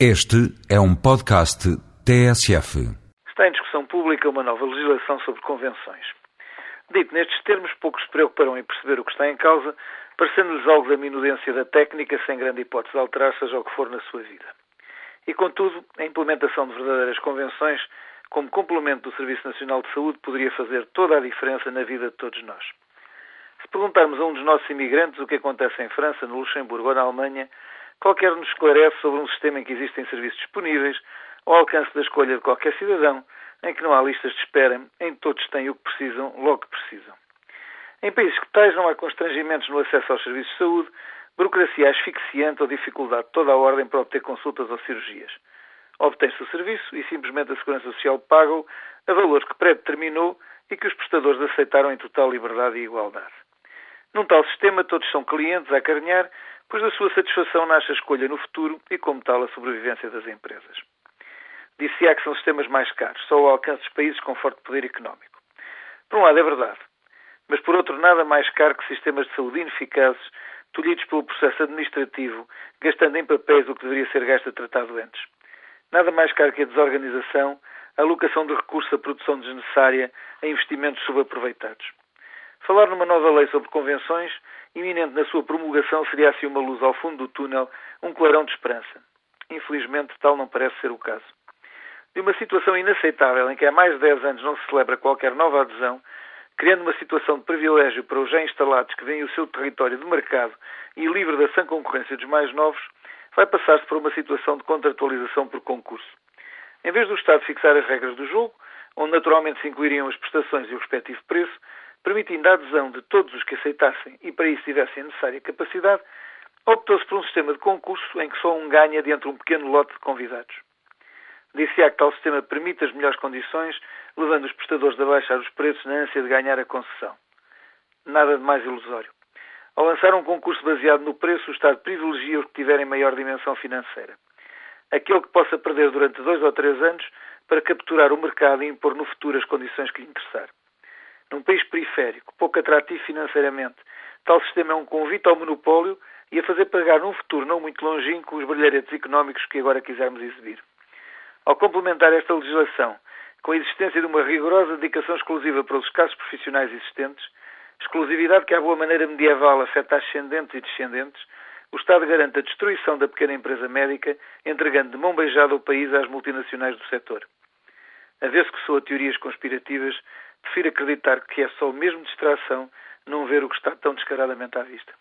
Este é um podcast TSF. Está em discussão pública uma nova legislação sobre convenções. Dito nestes termos, poucos se preocuparão em perceber o que está em causa, parecendo-lhes algo da minudência da técnica, sem grande hipótese de alterar, seja o que for na sua vida. E, contudo, a implementação de verdadeiras convenções, como complemento do Serviço Nacional de Saúde, poderia fazer toda a diferença na vida de todos nós. Se perguntarmos a um dos nossos imigrantes o que acontece em França, no Luxemburgo ou na Alemanha, qualquer nos esclarece sobre um sistema em que existem serviços disponíveis, ao alcance da escolha de qualquer cidadão, em que não há listas de espera, em que todos têm o que precisam, logo que precisam. Em países que tais não há constrangimentos no acesso aos serviços de saúde, burocracia asfixiante ou dificuldade de toda a ordem para obter consultas ou cirurgias. Obtém-se o serviço e simplesmente a Segurança Social paga-o a valores que pré-determinou e que os prestadores aceitaram em total liberdade e igualdade. Num tal sistema, todos são clientes a acarinhar pois da sua satisfação nasce a escolha no futuro e, como tal, a sobrevivência das empresas. Disse-á que são sistemas mais caros, só ao alcance dos países com forte poder económico. Por um lado, é verdade, mas por outro, nada mais caro que sistemas de saúde ineficazes, tolhidos pelo processo administrativo, gastando em papéis o que deveria ser gasto a tratar doentes. Nada mais caro que a desorganização, a alocação de recursos à produção desnecessária, a investimentos subaproveitados. Falar numa nova lei sobre convenções, iminente na sua promulgação, seria assim uma luz ao fundo do túnel, um clarão de esperança. Infelizmente, tal não parece ser o caso. De uma situação inaceitável em que há mais de 10 anos não se celebra qualquer nova adesão, criando uma situação de privilégio para os já instalados que veem o seu território de mercado e livre da sã concorrência dos mais novos, vai passar-se por uma situação de contratualização por concurso. Em vez do Estado fixar as regras do jogo, onde naturalmente se incluiriam as prestações e o respectivo preço, permitindo a adesão de todos os que aceitassem e para isso tivessem a necessária capacidade, optou-se por um sistema de concurso em que só um ganha dentro de um pequeno lote de convidados. Disse-á que tal sistema permite as melhores condições, levando os prestadores a baixar os preços na ânsia de ganhar a concessão. Nada de mais ilusório. Ao lançar um concurso baseado no preço, o Estado privilegia os que tiverem maior dimensão financeira. Aquele que possa perder durante dois ou três anos para capturar o mercado e impor no futuro as condições que lhe interessar. Num país periférico, pouco atrativo financeiramente, tal sistema é um convite ao monopólio e a fazer pagar num futuro não muito longínquo os brilharetes económicos que agora quisermos exibir. Ao complementar esta legislação com a existência de uma rigorosa dedicação exclusiva para os escassos profissionais existentes, exclusividade que à boa maneira medieval afeta ascendentes e descendentes, o Estado garante a destruição da pequena empresa médica, entregando de mão beijada o país às multinacionais do setor. A vez que soa teorias conspirativas, prefiro acreditar que é só mesmo distração não ver o que está tão descaradamente à vista.